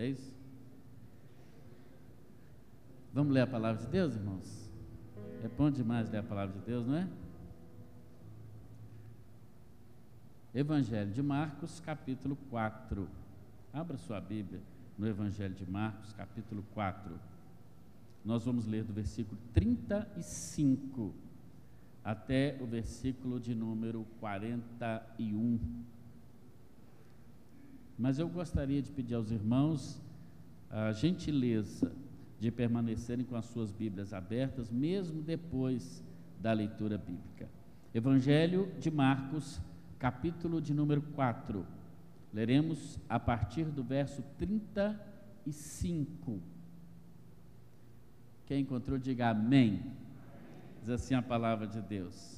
é isso? Vamos ler a palavra de Deus, irmãos? É bom demais ler a palavra de Deus, não é? Evangelho de Marcos, capítulo 4. Abra sua Bíblia no Evangelho de Marcos, capítulo 4. Nós vamos ler do versículo 35 até o versículo de número 41. Mas eu gostaria de pedir aos irmãos a gentileza de permanecerem com as suas Bíblias abertas, mesmo depois da leitura bíblica. Evangelho de Marcos, capítulo de número 4. Leremos a partir do verso 35. Quem encontrou, diga amém. Diz assim a palavra de Deus.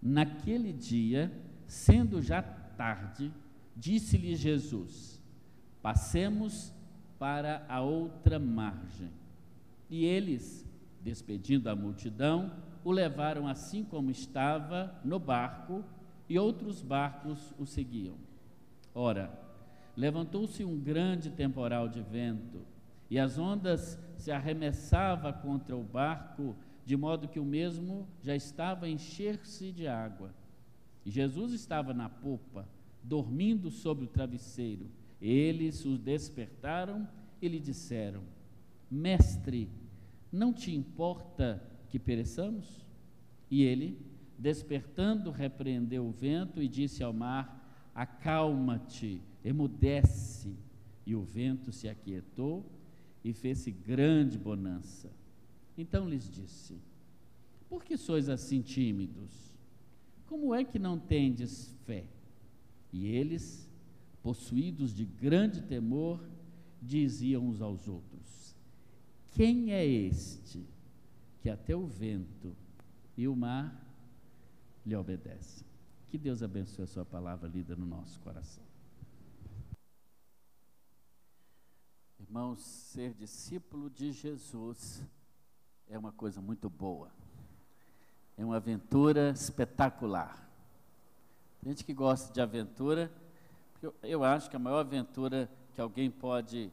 Naquele dia, sendo já tarde, disse-lhe Jesus: Passemos para a outra margem. E eles, despedindo a multidão, o levaram assim como estava no barco, e outros barcos o seguiam. Ora, levantou-se um grande temporal de vento, e as ondas se arremessavam contra o barco, de modo que o mesmo já estava a encher-se de água. E Jesus estava na popa, dormindo sobre o travesseiro. Eles o despertaram e lhe disseram: Mestre, não te importa que pereçamos? E ele, despertando, repreendeu o vento e disse ao mar: Acalma-te, emudece. E o vento se aquietou e fez-se grande bonança. Então lhes disse: Por que sois assim tímidos? Como é que não tendes fé? E eles, possuídos de grande temor, diziam uns aos outros: Quem é este que até o vento e o mar lhe obedecem? Que Deus abençoe a sua palavra lida no nosso coração. Irmãos, ser discípulo de Jesus é uma coisa muito boa. É uma aventura espetacular. Tem gente que gosta de aventura, eu, eu acho que a maior aventura que alguém pode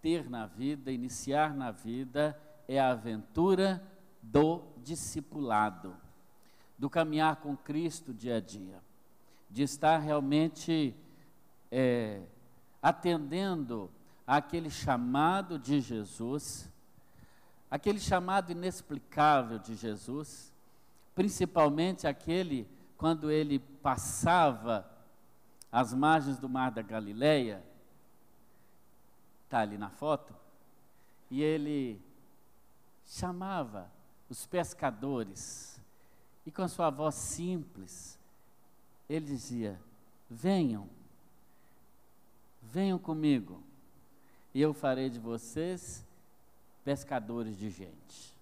ter na vida, iniciar na vida, é a aventura do discipulado, do caminhar com Cristo dia a dia, de estar realmente é, atendendo àquele chamado de Jesus, aquele chamado inexplicável de Jesus, principalmente aquele quando ele passava as margens do mar da Galileia, está ali na foto, e ele chamava os pescadores, e com sua voz simples, ele dizia: Venham, venham comigo, e eu farei de vocês pescadores de gente.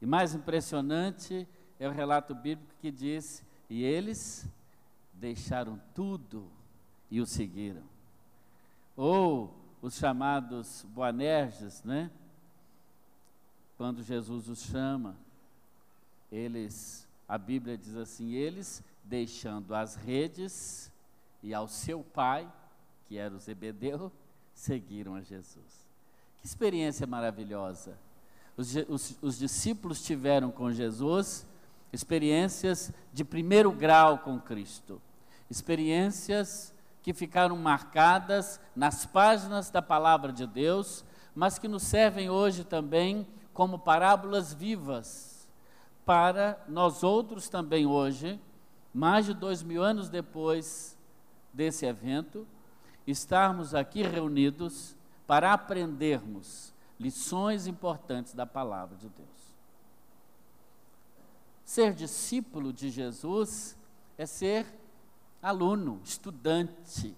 E mais impressionante é o relato bíblico que diz: E eles deixaram tudo e o seguiram. Ou os chamados Boanerges, né? Quando Jesus os chama, eles, a Bíblia diz assim: eles deixando as redes e ao seu pai, que era o Zebedeu, seguiram a Jesus. Que experiência maravilhosa! Os, os, os discípulos tiveram com Jesus experiências de primeiro grau com Cristo, experiências que ficaram marcadas nas páginas da palavra de Deus, mas que nos servem hoje também como parábolas vivas para nós outros também hoje, mais de dois mil anos depois desse evento, estarmos aqui reunidos para aprendermos lições importantes da palavra de Deus. Ser discípulo de Jesus é ser aluno, estudante.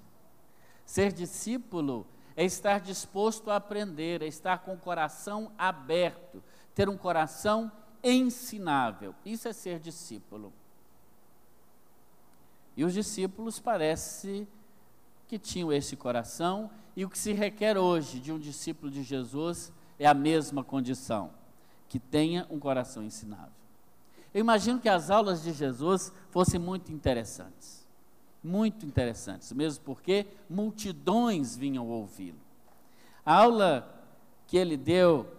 Ser discípulo é estar disposto a aprender, é estar com o coração aberto, ter um coração ensinável. Isso é ser discípulo. E os discípulos parece que tinham esse coração, e o que se requer hoje de um discípulo de Jesus é a mesma condição, que tenha um coração ensinável. Eu imagino que as aulas de Jesus fossem muito interessantes. Muito interessantes, mesmo porque multidões vinham ouvi-lo. A aula que ele deu,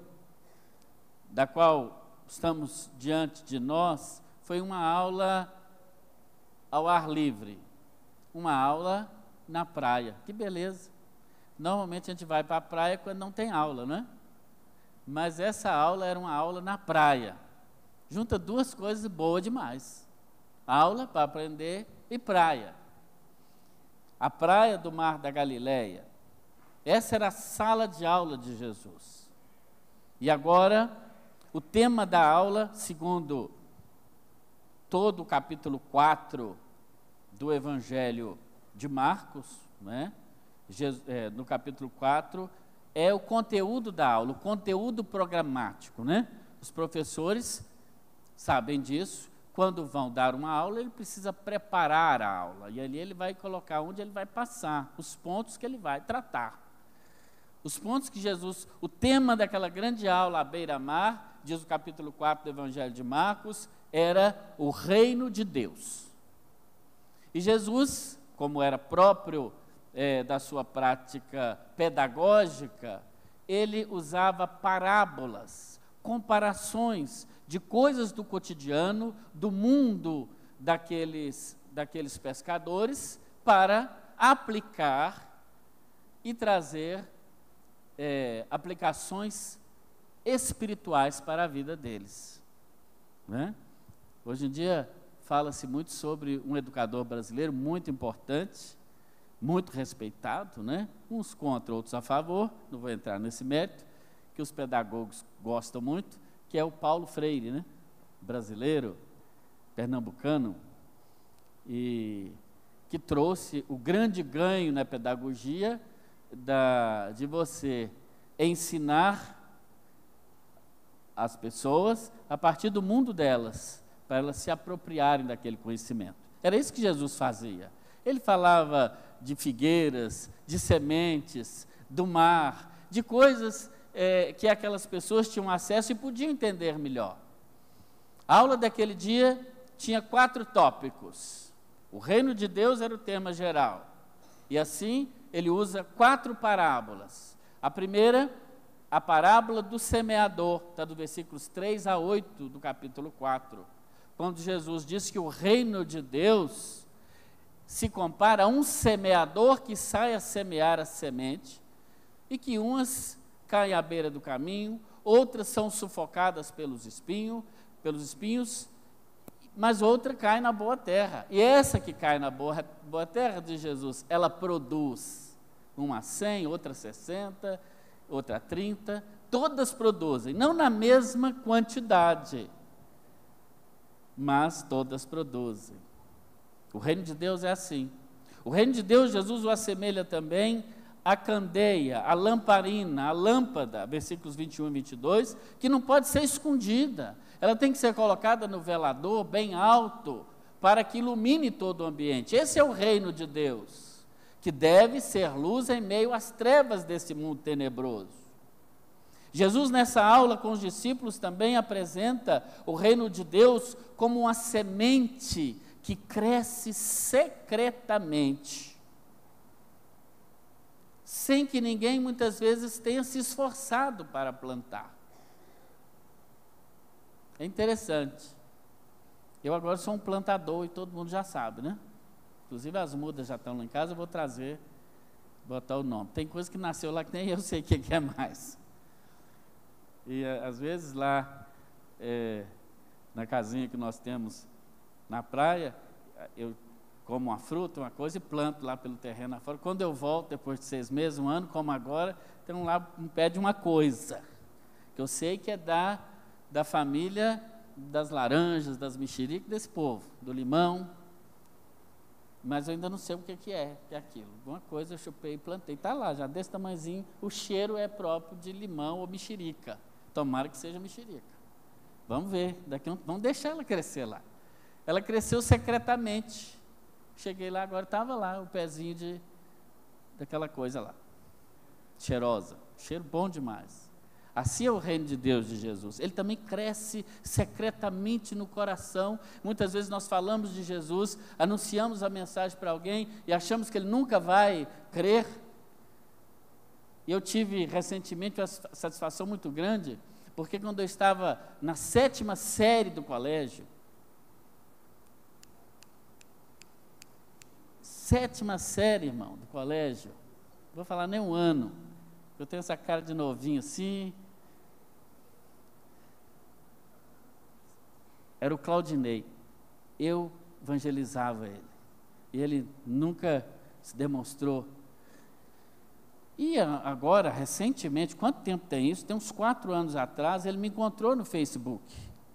da qual estamos diante de nós, foi uma aula ao ar livre, uma aula na praia. Que beleza! Normalmente a gente vai para a praia quando não tem aula, né? Mas essa aula era uma aula na praia. Junta duas coisas boas demais: aula para aprender e praia. A praia do Mar da Galileia. Essa era a sala de aula de Jesus. E agora, o tema da aula, segundo todo o capítulo 4 do Evangelho de Marcos, né? É, no capítulo 4, é o conteúdo da aula, o conteúdo programático. Né? Os professores sabem disso. Quando vão dar uma aula, ele precisa preparar a aula. E ali ele vai colocar onde ele vai passar, os pontos que ele vai tratar. Os pontos que Jesus, o tema daquela grande aula à beira-mar, diz o capítulo 4 do Evangelho de Marcos, era o reino de Deus. E Jesus, como era próprio é, da sua prática pedagógica, ele usava parábolas, comparações de coisas do cotidiano, do mundo daqueles, daqueles pescadores, para aplicar e trazer é, aplicações espirituais para a vida deles. Né? Hoje em dia fala-se muito sobre um educador brasileiro muito importante, muito respeitado, né? uns contra, outros a favor, não vou entrar nesse mérito, que os pedagogos gostam muito, que é o Paulo Freire, né? brasileiro, pernambucano, e que trouxe o grande ganho na pedagogia da, de você ensinar as pessoas a partir do mundo delas, para elas se apropriarem daquele conhecimento. Era isso que Jesus fazia. Ele falava de figueiras, de sementes, do mar, de coisas é, que aquelas pessoas tinham acesso e podiam entender melhor. A aula daquele dia tinha quatro tópicos. O reino de Deus era o tema geral. E assim, ele usa quatro parábolas. A primeira, a parábola do semeador, está do versículos 3 a 8 do capítulo 4. Quando Jesus diz que o reino de Deus se compara a um semeador que sai a semear a semente e que umas caem à beira do caminho, outras são sufocadas pelos espinhos, pelos espinhos, mas outra cai na boa terra. E essa que cai na boa, boa terra de Jesus, ela produz uma 100, outra 60, outra 30, todas produzem, não na mesma quantidade, mas todas produzem. O reino de Deus é assim. O reino de Deus, Jesus o assemelha também à candeia, à lamparina, à lâmpada, versículos 21 e 22, que não pode ser escondida. Ela tem que ser colocada no velador bem alto, para que ilumine todo o ambiente. Esse é o reino de Deus, que deve ser luz em meio às trevas desse mundo tenebroso. Jesus, nessa aula com os discípulos, também apresenta o reino de Deus como uma semente que cresce secretamente, sem que ninguém muitas vezes tenha se esforçado para plantar. É interessante. Eu agora sou um plantador e todo mundo já sabe, né? Inclusive as mudas já estão lá em casa, eu vou trazer, botar o nome. Tem coisa que nasceu lá que nem eu sei o que é mais. E às vezes lá é, na casinha que nós temos na praia, eu como uma fruta, uma coisa, e planto lá pelo terreno afora. Quando eu volto, depois de seis meses, um ano, como agora, tem lá um pé de uma coisa, que eu sei que é da, da família das laranjas, das mexericas, desse povo, do limão, mas eu ainda não sei o que, que é, que é aquilo. Alguma coisa eu chupei e plantei, está lá, já desse tamanhozinho, o cheiro é próprio de limão ou mexerica. Tomara que seja mexerica. Vamos ver, daqui um, vamos deixar ela crescer lá. Ela cresceu secretamente. Cheguei lá, agora estava lá o pezinho de daquela coisa lá. Cheirosa. Cheiro bom demais. Assim é o reino de Deus de Jesus. Ele também cresce secretamente no coração. Muitas vezes nós falamos de Jesus, anunciamos a mensagem para alguém e achamos que ele nunca vai crer. E eu tive recentemente uma satisfação muito grande, porque quando eu estava na sétima série do colégio, sétima série, irmão, do colégio, vou falar nem um ano, eu tenho essa cara de novinho assim, era o Claudinei. Eu evangelizava ele. E ele nunca se demonstrou. E agora, recentemente, quanto tempo tem isso? Tem uns quatro anos atrás, ele me encontrou no Facebook.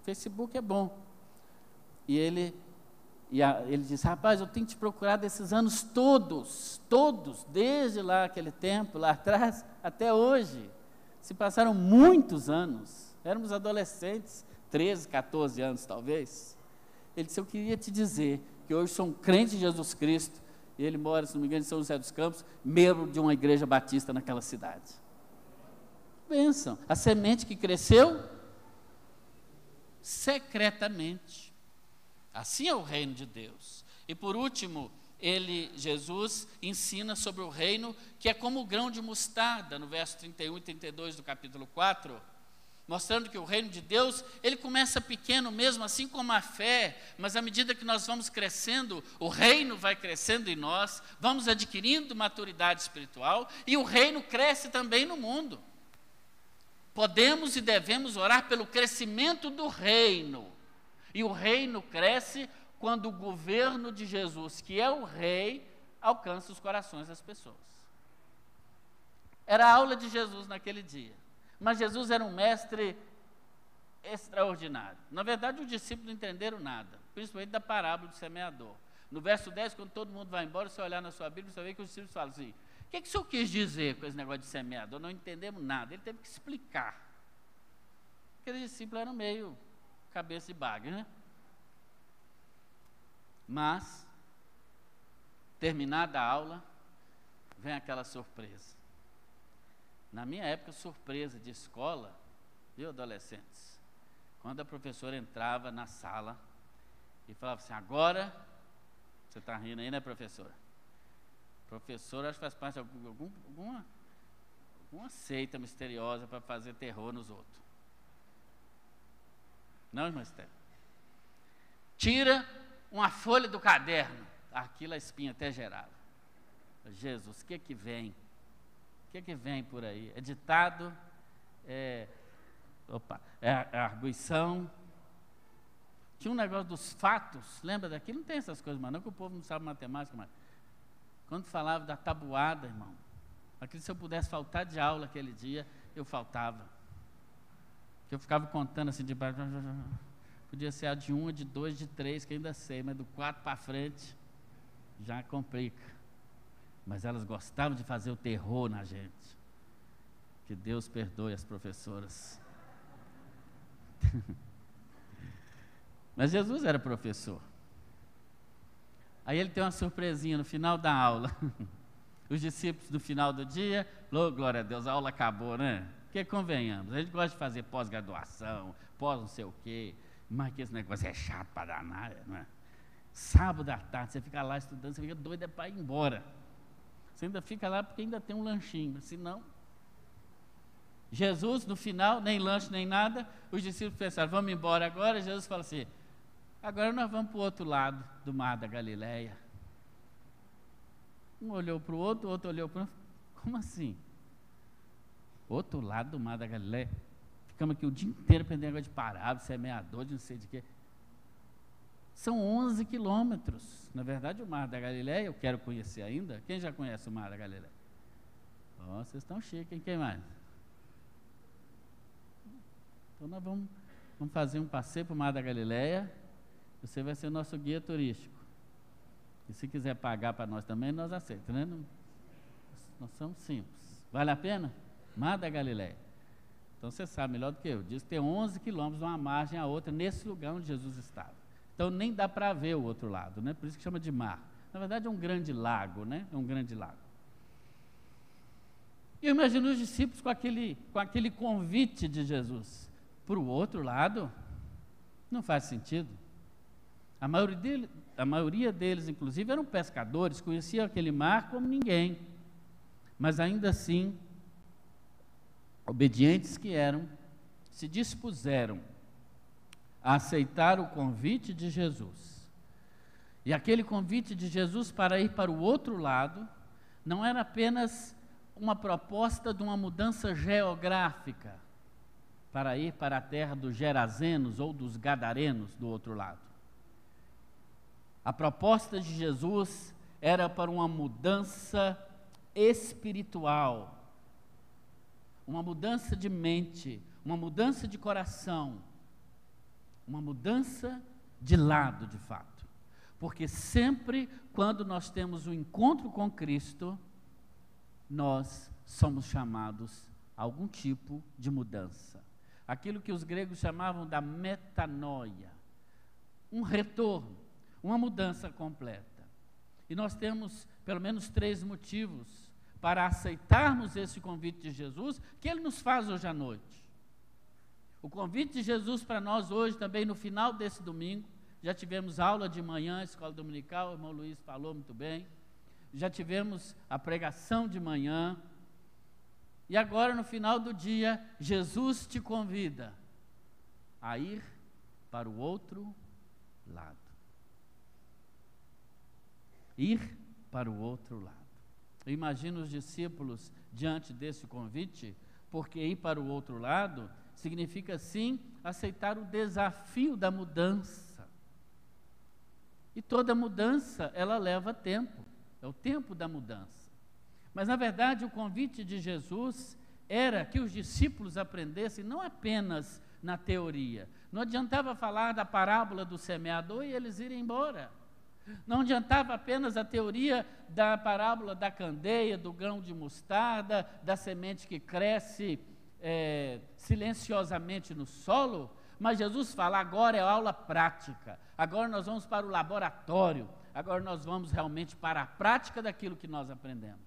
Facebook é bom. E ele, e a, ele disse: Rapaz, eu tenho te procurado esses anos todos, todos, desde lá aquele tempo, lá atrás, até hoje. Se passaram muitos anos. Éramos adolescentes. 13, 14 anos talvez, ele disse: Eu queria te dizer que hoje sou um crente em Jesus Cristo, e ele mora, se não me engano, em São José dos Campos, membro de uma igreja batista naquela cidade. Pensam, a semente que cresceu secretamente. Assim é o reino de Deus. E por último, ele, Jesus, ensina sobre o reino que é como o grão de mostarda, no verso 31 e 32 do capítulo 4 mostrando que o reino de Deus, ele começa pequeno mesmo, assim como a fé, mas à medida que nós vamos crescendo, o reino vai crescendo em nós, vamos adquirindo maturidade espiritual e o reino cresce também no mundo. Podemos e devemos orar pelo crescimento do reino. E o reino cresce quando o governo de Jesus, que é o rei, alcança os corações das pessoas. Era a aula de Jesus naquele dia. Mas Jesus era um mestre extraordinário. Na verdade, os discípulos não entenderam nada, principalmente da parábola do semeador. No verso 10, quando todo mundo vai embora, você olhar na sua Bíblia, você vê que os discípulos falam assim: o que, que o senhor quis dizer com esse negócio de semeador? Não entendemos nada. Ele teve que explicar. Aqueles discípulos eram meio cabeça de baga, né? Mas, terminada a aula, vem aquela surpresa. Na minha época, surpresa de escola, viu, adolescentes? Quando a professora entrava na sala e falava assim: agora, você está rindo aí, né, professora? Professora, acho que faz parte de algum, alguma, alguma seita misteriosa para fazer terror nos outros. Não, irmã Estela? Tira uma folha do caderno. Aquilo a espinha até gerava. Jesus, o que que vem? O que, é que vem por aí? É ditado, é, opa, é, é arguição. Tinha um negócio dos fatos, lembra daquilo? Não tem essas coisas, mas não que o povo não sabe matemática, mas quando falava da tabuada, irmão, aquilo se eu pudesse faltar de aula aquele dia, eu faltava. Que eu ficava contando assim de baixo. Podia ser a de um, a de dois, de três, que ainda sei, mas do quatro para frente já complica mas elas gostavam de fazer o terror na gente. Que Deus perdoe as professoras. mas Jesus era professor. Aí ele tem uma surpresinha no final da aula. Os discípulos no final do dia, oh, glória a Deus, a aula acabou, né? Porque convenhamos, a gente gosta de fazer pós-graduação, pós não sei o quê, mas que esse negócio é chato para danar, não é? Sábado à tarde, você fica lá estudando, você fica doido é para ir embora. Você ainda fica lá porque ainda tem um lanchinho, senão. Jesus, no final, nem lanche nem nada, os discípulos pensaram, vamos embora agora. Jesus fala assim: agora nós vamos para o outro lado do mar da Galileia. Um olhou para o outro, o outro olhou para o outro. Como assim? Outro lado do mar da Galileia. Ficamos aqui o dia inteiro aprendendo negócio de parábola, semeador, de não sei de quê. São 11 quilômetros. Na verdade, o Mar da Galileia, eu quero conhecer ainda. Quem já conhece o Mar da Galileia? Oh, vocês estão chiques, hein? Quem mais? Então, nós vamos, vamos fazer um passeio para o Mar da Galileia. Você vai ser nosso guia turístico. E se quiser pagar para nós também, nós aceitamos, né? Nós somos simples. Vale a pena? Mar da Galileia. Então você sabe melhor do que eu. Diz que tem 11 quilômetros de uma margem à outra, nesse lugar onde Jesus estava. Então nem dá para ver o outro lado, né? Por isso que chama de mar. Na verdade é um grande lago, né? É um grande lago. E eu imagino os discípulos com aquele, com aquele convite de Jesus. Para o outro lado, não faz sentido. A maioria, dele, a maioria deles, inclusive, eram pescadores, conheciam aquele mar como ninguém. Mas ainda assim, obedientes que eram, se dispuseram a aceitar o convite de Jesus. E aquele convite de Jesus para ir para o outro lado não era apenas uma proposta de uma mudança geográfica para ir para a terra dos Gerazenos ou dos Gadarenos do outro lado. A proposta de Jesus era para uma mudança espiritual, uma mudança de mente, uma mudança de coração, uma mudança de lado, de fato. Porque sempre quando nós temos um encontro com Cristo, nós somos chamados a algum tipo de mudança. Aquilo que os gregos chamavam da metanoia, um retorno, uma mudança completa. E nós temos pelo menos três motivos para aceitarmos esse convite de Jesus que ele nos faz hoje à noite. O convite de Jesus para nós hoje, também no final desse domingo, já tivemos aula de manhã, escola dominical, o irmão Luiz falou muito bem já tivemos a pregação de manhã, e agora no final do dia, Jesus te convida a ir para o outro lado. Ir para o outro lado. Eu imagino os discípulos diante desse convite, porque ir para o outro lado significa sim aceitar o desafio da mudança. E toda mudança, ela leva tempo. É o tempo da mudança. Mas, na verdade, o convite de Jesus era que os discípulos aprendessem não apenas na teoria. Não adiantava falar da parábola do semeador e eles irem embora. Não adiantava apenas a teoria da parábola da candeia, do grão de mostarda, da semente que cresce é, silenciosamente no solo, mas Jesus fala: agora é aula prática, agora nós vamos para o laboratório, Agora nós vamos realmente para a prática daquilo que nós aprendemos.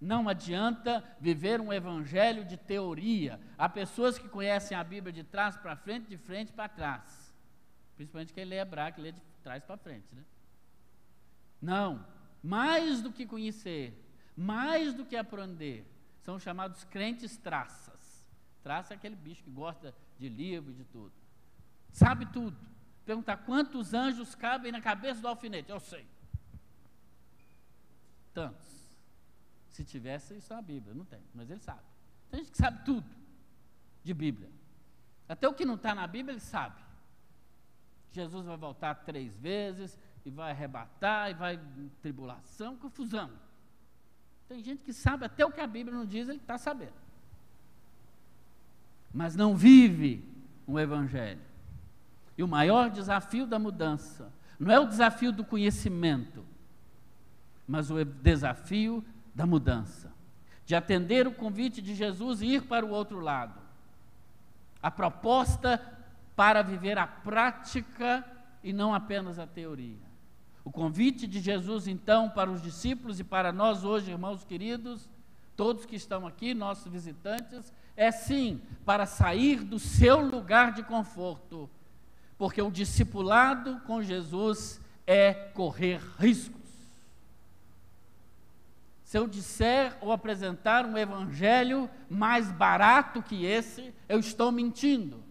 Não adianta viver um evangelho de teoria. Há pessoas que conhecem a Bíblia de trás para frente, de frente para trás. Principalmente quem lê hebraico, lê de trás para frente, né? Não. Mais do que conhecer, mais do que aprender, são chamados crentes traças. Traça é aquele bicho que gosta de livro e de tudo. Sabe tudo. Perguntar quantos anjos cabem na cabeça do alfinete? Eu sei. Tantos. Se tivesse isso na Bíblia, não tem, mas ele sabe. Tem gente que sabe tudo de Bíblia. Até o que não está na Bíblia, ele sabe. Jesus vai voltar três vezes e vai arrebatar e vai tribulação, confusão. Tem gente que sabe até o que a Bíblia não diz, ele está sabendo. Mas não vive um evangelho. E o maior desafio da mudança não é o desafio do conhecimento, mas o desafio da mudança, de atender o convite de Jesus e ir para o outro lado. A proposta para viver a prática e não apenas a teoria. O convite de Jesus, então, para os discípulos e para nós hoje, irmãos queridos, todos que estão aqui, nossos visitantes, é sim para sair do seu lugar de conforto porque o discipulado com Jesus é correr riscos. Se eu disser ou apresentar um evangelho mais barato que esse, eu estou mentindo.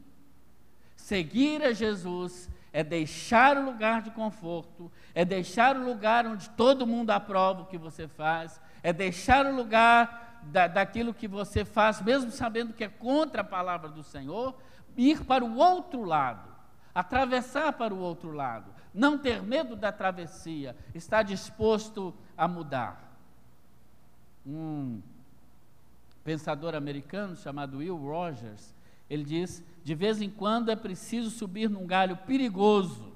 Seguir a Jesus é deixar o lugar de conforto, é deixar o lugar onde todo mundo aprova o que você faz, é deixar o lugar da, daquilo que você faz, mesmo sabendo que é contra a palavra do Senhor, ir para o outro lado atravessar para o outro lado, não ter medo da travessia, estar disposto a mudar. Um pensador americano chamado Will Rogers, ele diz: de vez em quando é preciso subir num galho perigoso,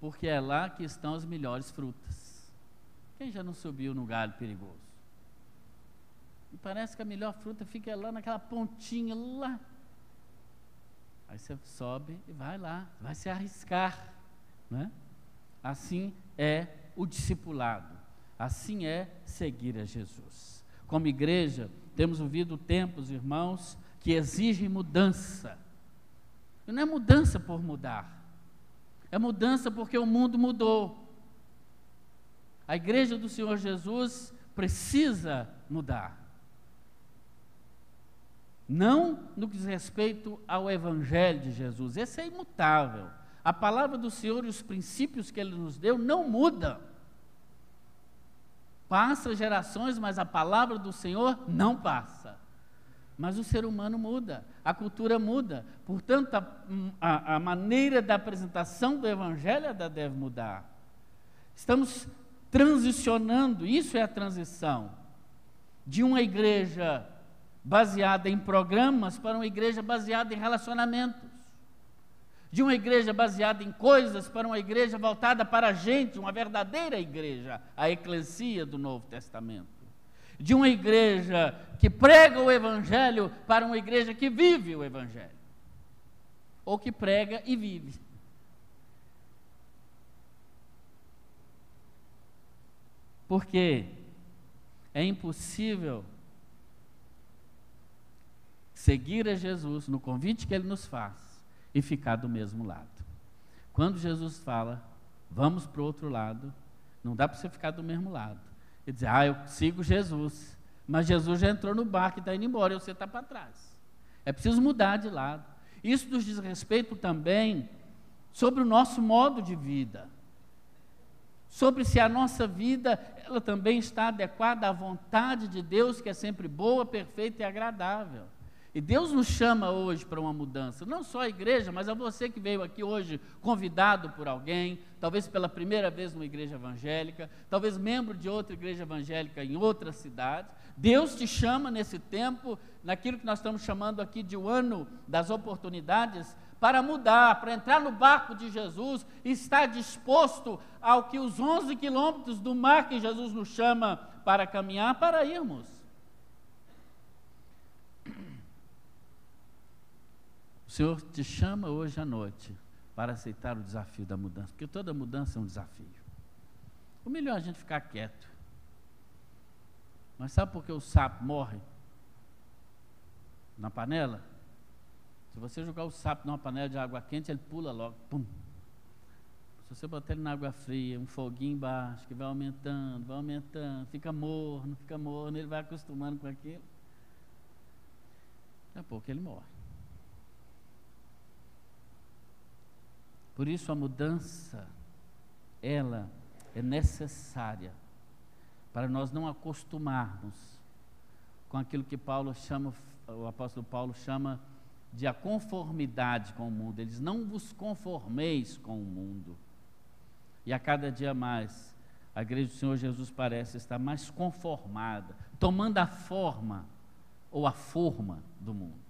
porque é lá que estão as melhores frutas. Quem já não subiu no galho perigoso? E parece que a melhor fruta fica lá naquela pontinha lá Aí você sobe e vai lá, vai se arriscar. Né? Assim é o discipulado, assim é seguir a Jesus. como igreja, temos vivido tempos, irmãos, que exigem mudança. E não é mudança por mudar, é mudança porque o mundo mudou. A igreja do Senhor Jesus precisa mudar. Não no que diz respeito ao Evangelho de Jesus, esse é imutável. A palavra do Senhor e os princípios que Ele nos deu não mudam. Passa gerações, mas a palavra do Senhor não passa. Mas o ser humano muda, a cultura muda. Portanto, a, a, a maneira da apresentação do Evangelho deve mudar. Estamos transicionando, isso é a transição, de uma igreja baseada em programas para uma igreja baseada em relacionamentos. De uma igreja baseada em coisas para uma igreja voltada para a gente, uma verdadeira igreja, a eclesia do Novo Testamento. De uma igreja que prega o Evangelho para uma igreja que vive o Evangelho. Ou que prega e vive. Porque é impossível seguir a Jesus no convite que ele nos faz e ficar do mesmo lado. Quando Jesus fala, vamos para o outro lado, não dá para você ficar do mesmo lado. E dizer, ah, eu sigo Jesus, mas Jesus já entrou no barco e está indo embora e você está para trás. É preciso mudar de lado. Isso nos diz respeito também sobre o nosso modo de vida. Sobre se a nossa vida ela também está adequada à vontade de Deus, que é sempre boa, perfeita e agradável. E Deus nos chama hoje para uma mudança, não só a igreja, mas a você que veio aqui hoje convidado por alguém, talvez pela primeira vez numa igreja evangélica, talvez membro de outra igreja evangélica em outra cidade. Deus te chama nesse tempo, naquilo que nós estamos chamando aqui de o ano das oportunidades, para mudar, para entrar no barco de Jesus e estar disposto ao que os 11 quilômetros do mar que Jesus nos chama para caminhar, para irmos. Senhor te chama hoje à noite para aceitar o desafio da mudança, porque toda mudança é um desafio. O melhor é a gente ficar quieto. Mas sabe por que o sapo morre na panela? Se você jogar o sapo numa panela de água quente, ele pula logo, pum. Se você botar ele na água fria, um foguinho embaixo, que vai aumentando, vai aumentando, fica morno, fica morno, ele vai acostumando com aquilo. Daqui a pouco ele morre. Por isso a mudança, ela é necessária para nós não acostumarmos com aquilo que Paulo chama, o apóstolo Paulo chama de a conformidade com o mundo. Eles não vos conformeis com o mundo. E a cada dia mais, a igreja do Senhor Jesus parece estar mais conformada, tomando a forma ou a forma do mundo.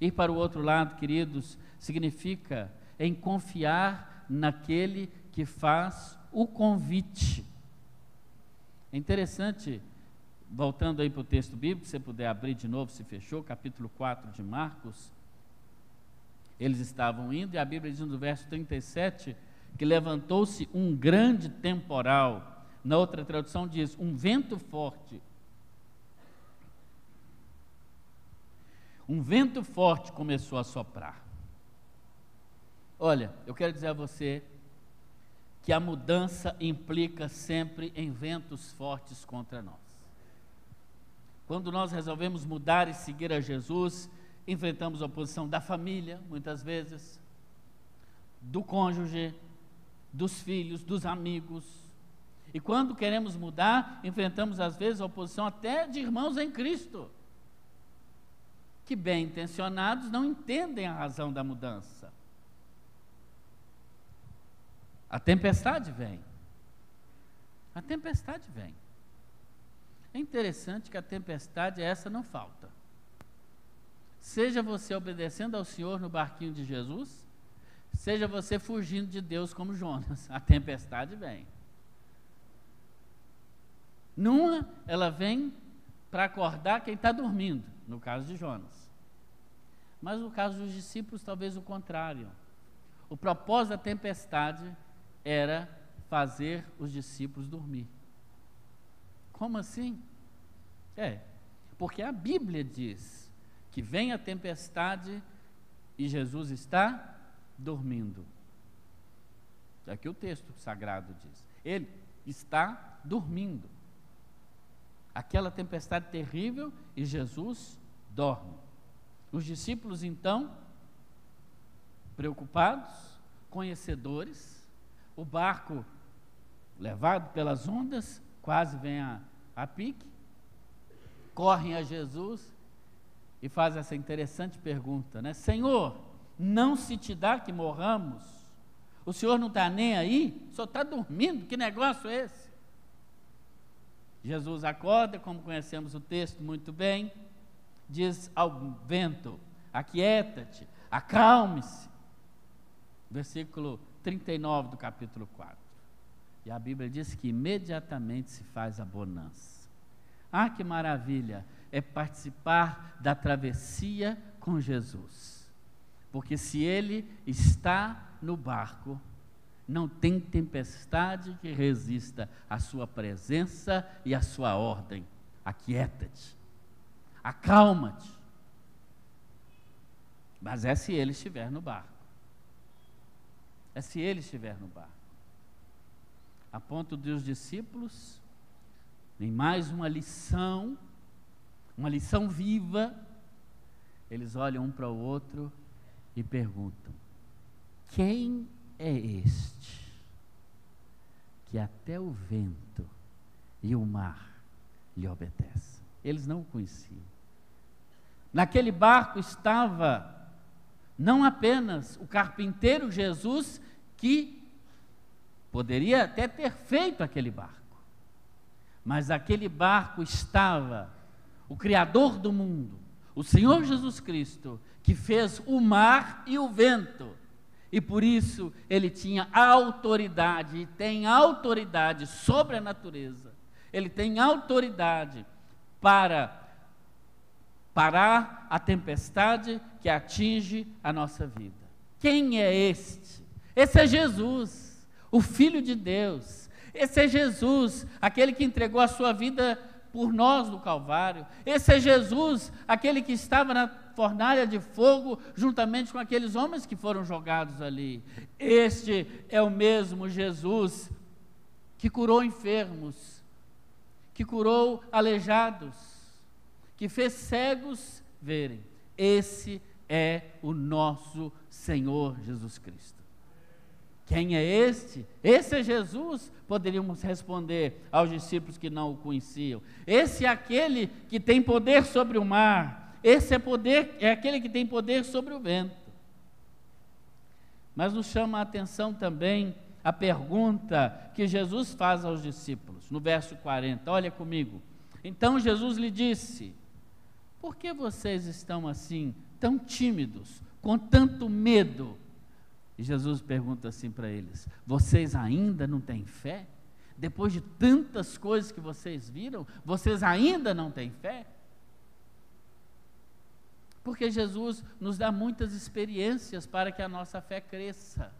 Ir para o outro lado, queridos, significa em confiar naquele que faz o convite. É interessante, voltando aí para o texto bíblico, se você puder abrir de novo, se fechou, capítulo 4 de Marcos. Eles estavam indo, e a Bíblia diz no verso 37 que levantou-se um grande temporal. Na outra tradução diz um vento forte. Um vento forte começou a soprar. Olha, eu quero dizer a você que a mudança implica sempre em ventos fortes contra nós. Quando nós resolvemos mudar e seguir a Jesus, enfrentamos a oposição da família, muitas vezes, do cônjuge, dos filhos, dos amigos. E quando queremos mudar, enfrentamos às vezes a oposição até de irmãos em Cristo, que bem intencionados não entendem a razão da mudança. A tempestade vem. A tempestade vem. É interessante que a tempestade essa não falta. Seja você obedecendo ao Senhor no barquinho de Jesus, seja você fugindo de Deus como Jonas, a tempestade vem. Numa, ela vem para acordar quem está dormindo, no caso de Jonas. Mas no caso dos discípulos, talvez o contrário. O propósito da tempestade era fazer os discípulos dormir. Como assim? É, porque a Bíblia diz que vem a tempestade e Jesus está dormindo. É que o texto sagrado diz. Ele está dormindo. Aquela tempestade terrível e Jesus dorme. Os discípulos então, preocupados, conhecedores, o barco levado pelas ondas, quase vem a, a pique, correm a Jesus e fazem essa interessante pergunta, né? Senhor, não se te dá que morramos? O senhor não está nem aí? Senhor está dormindo? Que negócio é esse? Jesus acorda, como conhecemos o texto muito bem, diz ao vento: Aquieta-te, acalme-se. Versículo 39 do capítulo 4. E a Bíblia diz que imediatamente se faz a bonança. Ah, que maravilha! É participar da travessia com Jesus. Porque se ele está no barco, não tem tempestade que resista à sua presença e à sua ordem. Aquieta-te, acalma-te. Mas é se ele estiver no barco. É se ele estiver no barco. A ponto de os discípulos, em mais uma lição, uma lição viva, eles olham um para o outro e perguntam: quem é este que até o vento e o mar lhe obedecem? Eles não o conheciam. Naquele barco estava não apenas o carpinteiro Jesus, que poderia até ter feito aquele barco, mas aquele barco estava o Criador do mundo, o Senhor Jesus Cristo, que fez o mar e o vento. E por isso ele tinha autoridade, e tem autoridade sobre a natureza. Ele tem autoridade para parar a tempestade que atinge a nossa vida. Quem é este? Esse é Jesus, o Filho de Deus. Esse é Jesus, aquele que entregou a sua vida por nós no Calvário. Esse é Jesus, aquele que estava na fornalha de fogo juntamente com aqueles homens que foram jogados ali. Este é o mesmo Jesus que curou enfermos, que curou aleijados, que fez cegos verem. Esse é o nosso Senhor Jesus Cristo. Quem é este? Esse é Jesus, poderíamos responder aos discípulos que não o conheciam. Esse é aquele que tem poder sobre o mar. Esse é poder, é aquele que tem poder sobre o vento. Mas nos chama a atenção também a pergunta que Jesus faz aos discípulos, no verso 40. Olha comigo. Então Jesus lhe disse: Por que vocês estão assim, tão tímidos, com tanto medo? E Jesus pergunta assim para eles: Vocês ainda não têm fé? Depois de tantas coisas que vocês viram, vocês ainda não têm fé? Porque Jesus nos dá muitas experiências para que a nossa fé cresça.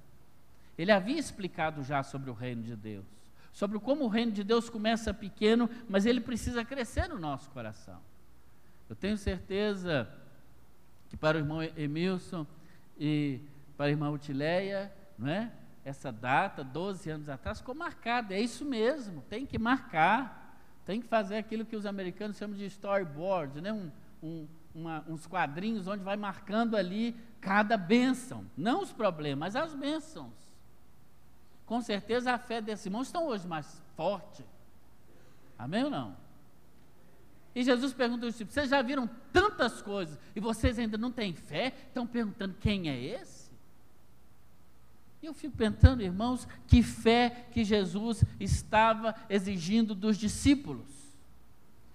Ele havia explicado já sobre o reino de Deus, sobre como o reino de Deus começa pequeno, mas ele precisa crescer no nosso coração. Eu tenho certeza que para o irmão Emilson e para a irmã Utileia, não é? Essa data, 12 anos atrás, ficou marcada. É isso mesmo, tem que marcar. Tem que fazer aquilo que os americanos chamam de storyboard, né? Um, um, uma, uns quadrinhos onde vai marcando ali cada bênção. Não os problemas, mas as bênçãos. Com certeza a fé desses irmãos estão hoje mais forte. Amém ou não? E Jesus pergunta aos discípulos: Vocês já viram tantas coisas e vocês ainda não têm fé? Estão perguntando quem é esse? E eu fico pensando, irmãos, que fé que Jesus estava exigindo dos discípulos.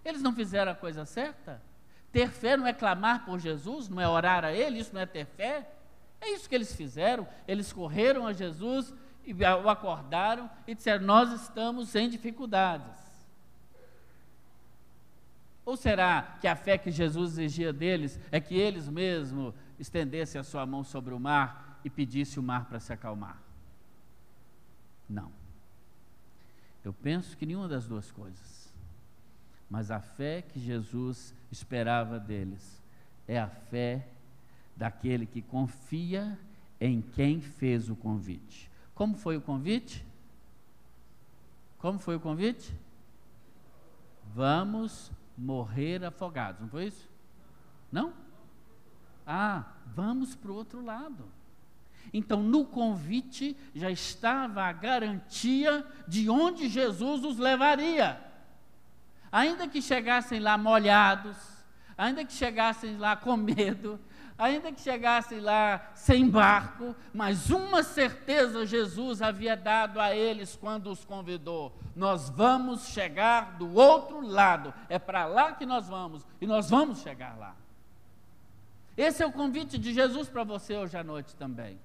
Eles não fizeram a coisa certa? Ter fé não é clamar por Jesus, não é orar a Ele, isso não é ter fé? É isso que eles fizeram. Eles correram a Jesus e o acordaram e disseram: Nós estamos em dificuldades. Ou será que a fé que Jesus exigia deles é que eles mesmos estendessem a sua mão sobre o mar e pedisse o mar para se acalmar. Não. Eu penso que nenhuma das duas coisas. mas a fé que Jesus esperava deles é a fé daquele que confia em quem fez o convite. Como foi o convite? Como foi o convite? Vamos morrer afogados, não foi isso? Não? Ah, vamos para o outro lado. Então, no convite já estava a garantia de onde Jesus os levaria. Ainda que chegassem lá molhados, ainda que chegassem lá com medo, ainda que chegassem lá sem barco, mas uma certeza Jesus havia dado a eles quando os convidou: nós vamos chegar do outro lado, é para lá que nós vamos, e nós vamos chegar lá. Esse é o convite de Jesus para você hoje à noite também.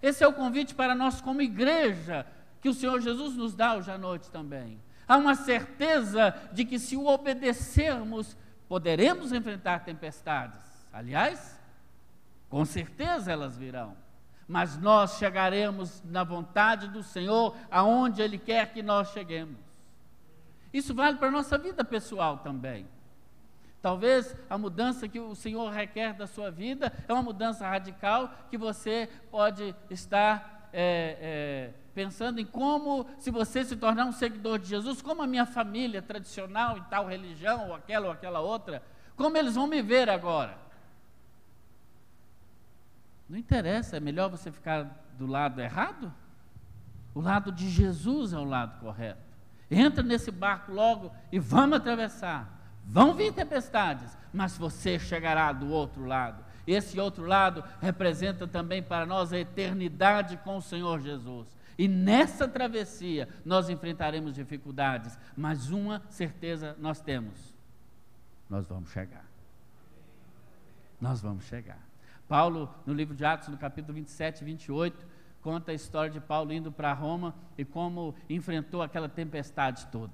Esse é o convite para nós, como igreja, que o Senhor Jesus nos dá hoje à noite também. Há uma certeza de que, se o obedecermos, poderemos enfrentar tempestades. Aliás, com certeza elas virão. Mas nós chegaremos na vontade do Senhor, aonde Ele quer que nós cheguemos. Isso vale para a nossa vida pessoal também. Talvez a mudança que o Senhor requer da sua vida é uma mudança radical que você pode estar é, é, pensando em como, se você se tornar um seguidor de Jesus, como a minha família tradicional em tal religião, ou aquela ou aquela outra, como eles vão me ver agora. Não interessa, é melhor você ficar do lado errado? O lado de Jesus é o lado correto. Entra nesse barco logo e vamos atravessar. Vão vir tempestades, mas você chegará do outro lado. Esse outro lado representa também para nós a eternidade com o Senhor Jesus. E nessa travessia nós enfrentaremos dificuldades, mas uma certeza nós temos: nós vamos chegar. Nós vamos chegar. Paulo, no livro de Atos, no capítulo 27 e 28, conta a história de Paulo indo para Roma e como enfrentou aquela tempestade toda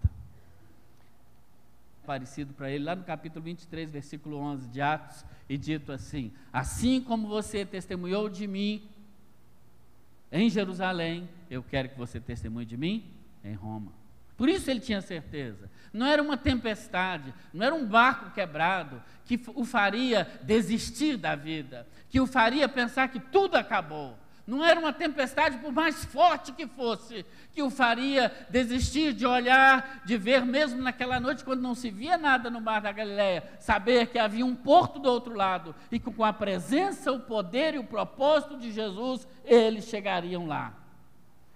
aparecido para ele lá no capítulo 23, versículo 11 de Atos, e dito assim: Assim como você testemunhou de mim em Jerusalém, eu quero que você testemunhe de mim em Roma. Por isso ele tinha certeza. Não era uma tempestade, não era um barco quebrado que o faria desistir da vida, que o faria pensar que tudo acabou. Não era uma tempestade, por mais forte que fosse, que o faria desistir de olhar, de ver, mesmo naquela noite, quando não se via nada no mar da Galileia, saber que havia um porto do outro lado e que com a presença, o poder e o propósito de Jesus, eles chegariam lá.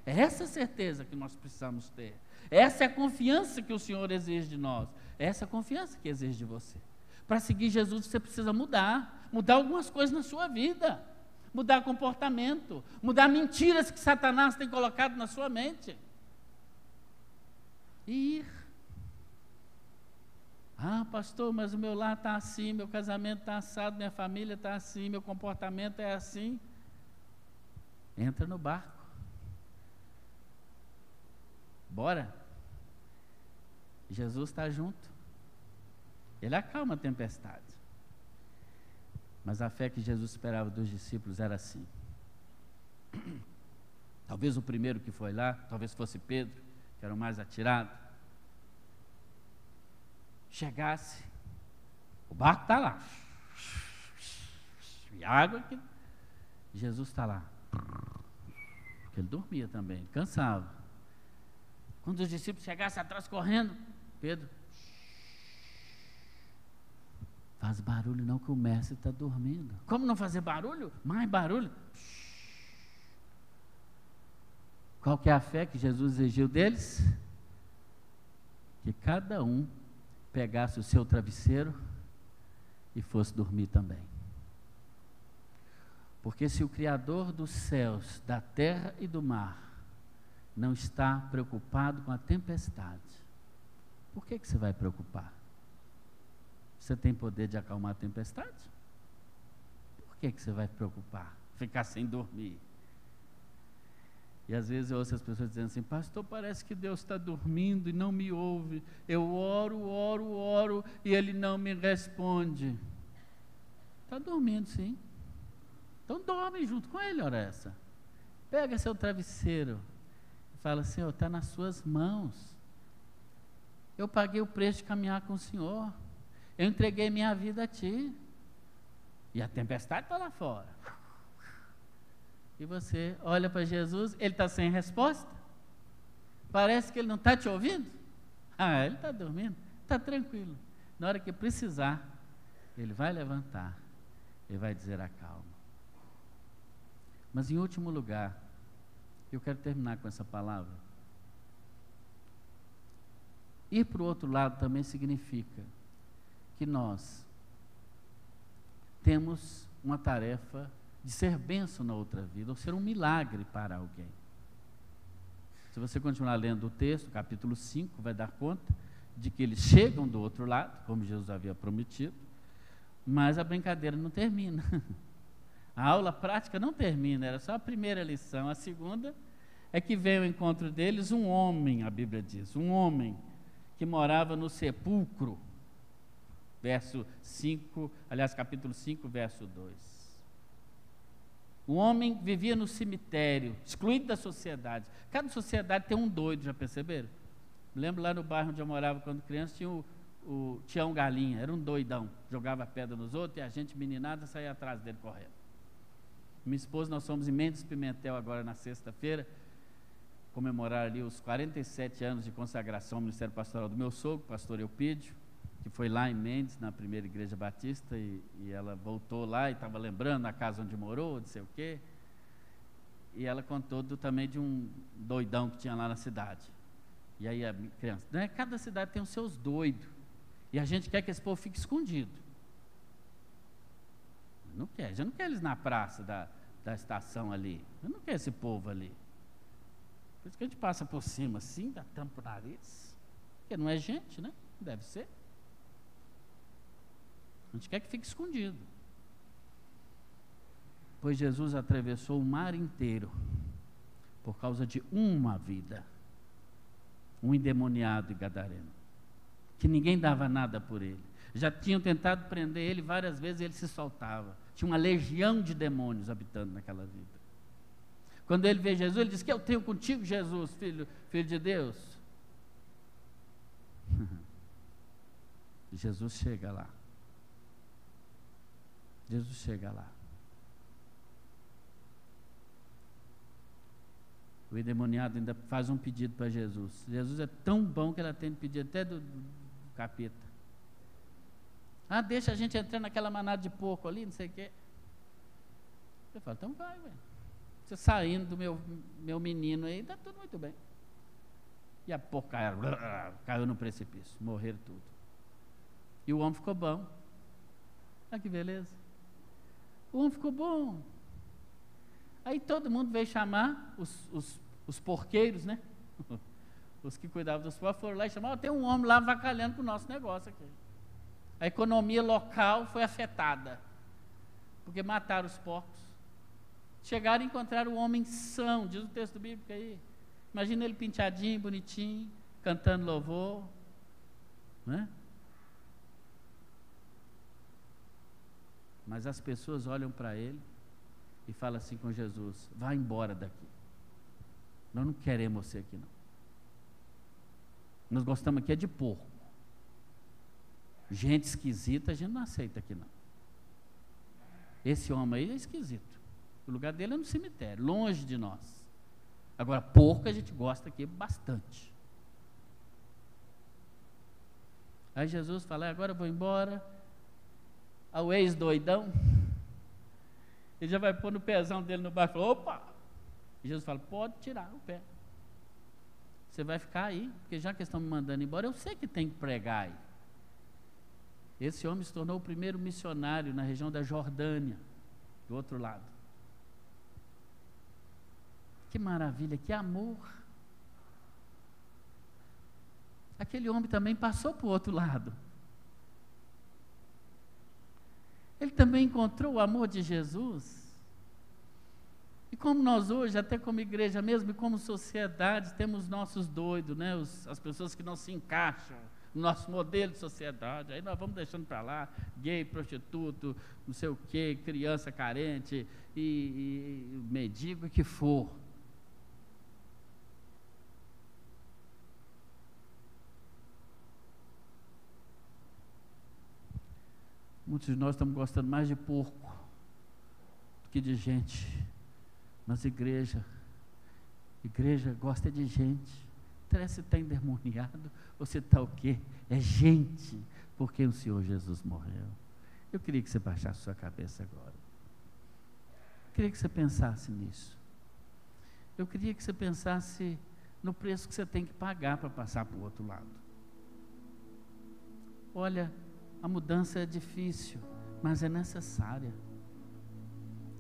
É essa certeza que nós precisamos ter. Essa é a confiança que o Senhor exige de nós. É essa confiança que exige de você. Para seguir Jesus, você precisa mudar, mudar algumas coisas na sua vida mudar comportamento, mudar mentiras que Satanás tem colocado na sua mente. E ir. Ah, pastor, mas o meu lar está assim, meu casamento está assado, minha família está assim, meu comportamento é assim. Entra no barco. Bora. Jesus está junto. Ele acalma a tempestade. Mas a fé que Jesus esperava dos discípulos era assim. Talvez o primeiro que foi lá, talvez fosse Pedro, que era o mais atirado, chegasse, o barco está lá, e água que Jesus está lá. Porque ele dormia também, cansava. Quando os discípulos chegassem atrás correndo, Pedro, Faz barulho não que o mestre está dormindo. Como não fazer barulho? Mais barulho. Qual que é a fé que Jesus exigiu deles? Que cada um pegasse o seu travesseiro e fosse dormir também. Porque se o Criador dos céus, da terra e do mar não está preocupado com a tempestade, por que, que você vai preocupar? Você tem poder de acalmar a tempestade? Por que, que você vai preocupar? Ficar sem dormir? E às vezes eu ouço as pessoas dizendo assim, pastor, parece que Deus está dormindo e não me ouve. Eu oro, oro, oro e Ele não me responde. Está dormindo, sim. Então dorme junto com Ele, ora essa. Pega seu travesseiro e fala, Senhor, está nas suas mãos. Eu paguei o preço de caminhar com o Senhor. Eu entreguei minha vida a Ti. E a tempestade está lá fora. E você olha para Jesus, ele está sem resposta. Parece que ele não está te ouvindo. Ah, ele está dormindo. Está tranquilo. Na hora que precisar, ele vai levantar. Ele vai dizer a calma. Mas em último lugar, eu quero terminar com essa palavra. Ir para o outro lado também significa que nós temos uma tarefa de ser benção na outra vida, ou ser um milagre para alguém. Se você continuar lendo o texto, capítulo 5, vai dar conta de que eles chegam do outro lado, como Jesus havia prometido, mas a brincadeira não termina. A aula prática não termina, era só a primeira lição. A segunda é que veio ao encontro deles um homem, a Bíblia diz, um homem que morava no sepulcro. Verso 5, aliás, capítulo 5, verso 2. O homem vivia no cemitério, excluído da sociedade. Cada sociedade tem um doido, já perceberam? Lembro lá no bairro onde eu morava quando criança, tinha o, o Tião Galinha, era um doidão, jogava pedra nos outros e a gente, meninada, saía atrás dele correndo. Minha esposa, nós fomos em Mendes Pimentel agora na sexta-feira, comemorar ali os 47 anos de consagração ao Ministério Pastoral do meu sogro, pastor Eupídio, que foi lá em Mendes, na primeira igreja batista, e, e ela voltou lá e estava lembrando a casa onde morou, não sei o quê. E ela contou do, também de um doidão que tinha lá na cidade. E aí a criança, né? Cada cidade tem os seus doidos. E a gente quer que esse povo fique escondido. Não quer, já não quer eles na praça da, da estação ali. Eu não quero esse povo ali. Por isso que a gente passa por cima assim, dá tampa o nariz. Porque não é gente, né? Deve ser. A gente quer que fique escondido. Pois Jesus atravessou o mar inteiro por causa de uma vida. Um endemoniado e gadareno. Que ninguém dava nada por ele. Já tinham tentado prender ele várias vezes e ele se soltava. Tinha uma legião de demônios habitando naquela vida. Quando ele vê Jesus, ele diz: Que eu tenho contigo, Jesus, filho, filho de Deus. Jesus chega lá. Jesus chega lá. O endemoniado ainda faz um pedido para Jesus. Jesus é tão bom que ela tem pedido até do, do capeta. Ah, deixa a gente entrar naquela manada de porco ali, não sei o quê. Eu falo, então vai, velho. Você saindo do meu, meu menino aí, está tudo muito bem. E a porca caiu no precipício, morreram tudo. E o homem ficou bom. Olha que beleza. O homem ficou bom. Aí todo mundo veio chamar os, os, os porqueiros, né? Os que cuidavam dos porcos foram lá e chamaram, tem um homem lá vacalhando com o nosso negócio aqui a economia local foi afetada, porque mataram os porcos. Chegaram e encontraram o homem são, diz o texto bíblico aí. Imagina ele penteadinho, bonitinho, cantando louvor. Né? Mas as pessoas olham para ele e falam assim com Jesus: vá embora daqui. Nós não queremos você aqui, não. Nós gostamos aqui é de porco. Gente esquisita a gente não aceita aqui não. Esse homem aí é esquisito. O lugar dele é no cemitério, longe de nós. Agora, porco a gente gosta aqui bastante. Aí Jesus fala, agora eu vou embora. Ao ex-doidão, ele já vai pôr no pezão dele no barco. Opa! E Jesus fala, pode tirar o pé. Você vai ficar aí, porque já que estão me mandando embora, eu sei que tem que pregar aí. Esse homem se tornou o primeiro missionário na região da Jordânia, do outro lado. Que maravilha, que amor. Aquele homem também passou para o outro lado. Ele também encontrou o amor de Jesus. E como nós hoje, até como igreja mesmo e como sociedade, temos nossos doidos, né? Os, as pessoas que não se encaixam, nosso modelo de sociedade. Aí nós vamos deixando para lá, gay, prostituto, não sei o quê, criança carente e, e mendigo que for. Muitos de nós estamos gostando mais de porco do que de gente. Mas igreja, igreja gosta de gente. Interessa se está endemoniado ou se está o quê? É gente, porque o Senhor Jesus morreu. Eu queria que você baixasse sua cabeça agora. Eu queria que você pensasse nisso. Eu queria que você pensasse no preço que você tem que pagar para passar para o outro lado. Olha, a mudança é difícil, mas é necessária.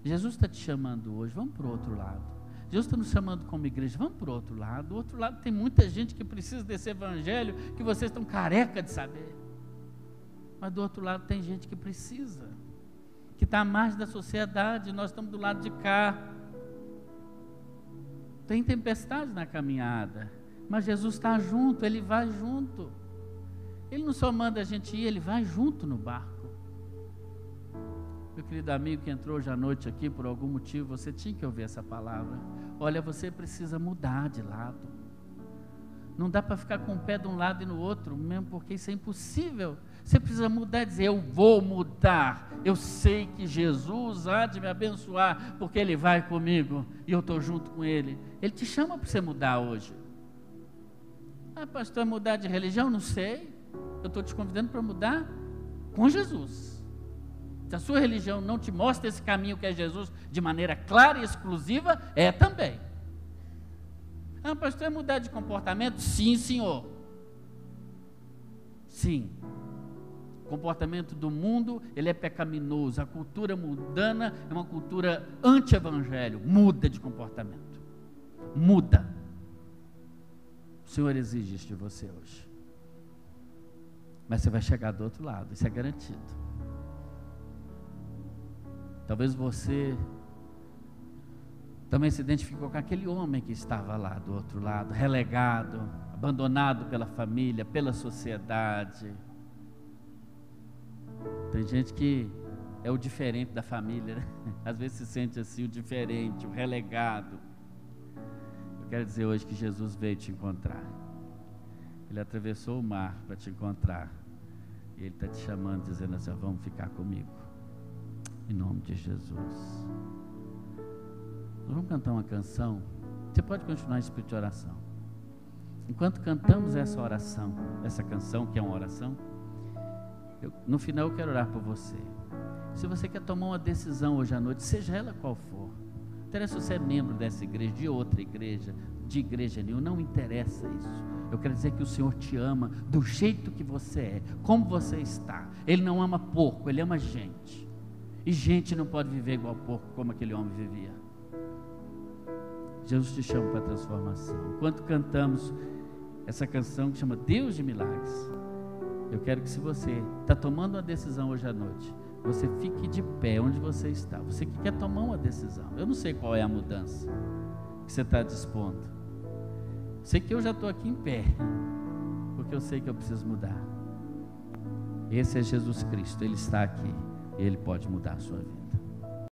Jesus está te chamando hoje, vamos para o outro lado. Jesus está nos chamando como igreja, vamos para o outro lado. Do outro lado tem muita gente que precisa desse evangelho que vocês estão careca de saber. Mas do outro lado tem gente que precisa, que está à margem da sociedade, nós estamos do lado de cá. Tem tempestades na caminhada, mas Jesus está junto, Ele vai junto. Ele não só manda a gente ir, Ele vai junto no barco. Meu querido amigo que entrou hoje à noite aqui por algum motivo, você tinha que ouvir essa palavra. Olha, você precisa mudar de lado. Não dá para ficar com o pé de um lado e no outro, mesmo porque isso é impossível. Você precisa mudar e dizer: Eu vou mudar. Eu sei que Jesus há de me abençoar, porque Ele vai comigo e eu estou junto com Ele. Ele te chama para você mudar hoje. Ah, pastor, mudar de religião? Não sei. Eu estou te convidando para mudar com Jesus. Se a sua religião não te mostra esse caminho que é Jesus de maneira clara e exclusiva, é também. Ah, pastor, é mudar de comportamento? Sim, senhor. Sim comportamento do mundo, ele é pecaminoso. A cultura mundana é uma cultura anti-evangelho. Muda de comportamento. Muda. O Senhor exige isso de você hoje. Mas você vai chegar do outro lado, isso é garantido. Talvez você também se identificou com aquele homem que estava lá do outro lado, relegado, abandonado pela família, pela sociedade tem gente que é o diferente da família, né? às vezes se sente assim, o diferente, o relegado. Eu quero dizer hoje que Jesus veio te encontrar. Ele atravessou o mar para te encontrar. E Ele está te chamando, dizendo assim: vamos ficar comigo. Em nome de Jesus. Nós vamos cantar uma canção. Você pode continuar em espírito de oração. Enquanto cantamos essa oração, essa canção que é uma oração, eu, no final eu quero orar por você. Se você quer tomar uma decisão hoje à noite, seja ela qual for, interessa se você é membro dessa igreja, de outra igreja, de igreja nenhuma, não interessa isso. Eu quero dizer que o Senhor te ama do jeito que você é, como você está. Ele não ama porco, ele ama gente. E gente não pode viver igual porco, como aquele homem vivia. Jesus te chama para a transformação. Enquanto cantamos essa canção que chama Deus de Milagres, eu quero que se você está tomando uma decisão hoje à noite, você fique de pé onde você está. Você que quer tomar uma decisão. Eu não sei qual é a mudança que você está dispondo. Sei que eu já estou aqui em pé, porque eu sei que eu preciso mudar. Esse é Jesus Cristo, Ele está aqui, Ele pode mudar a sua vida.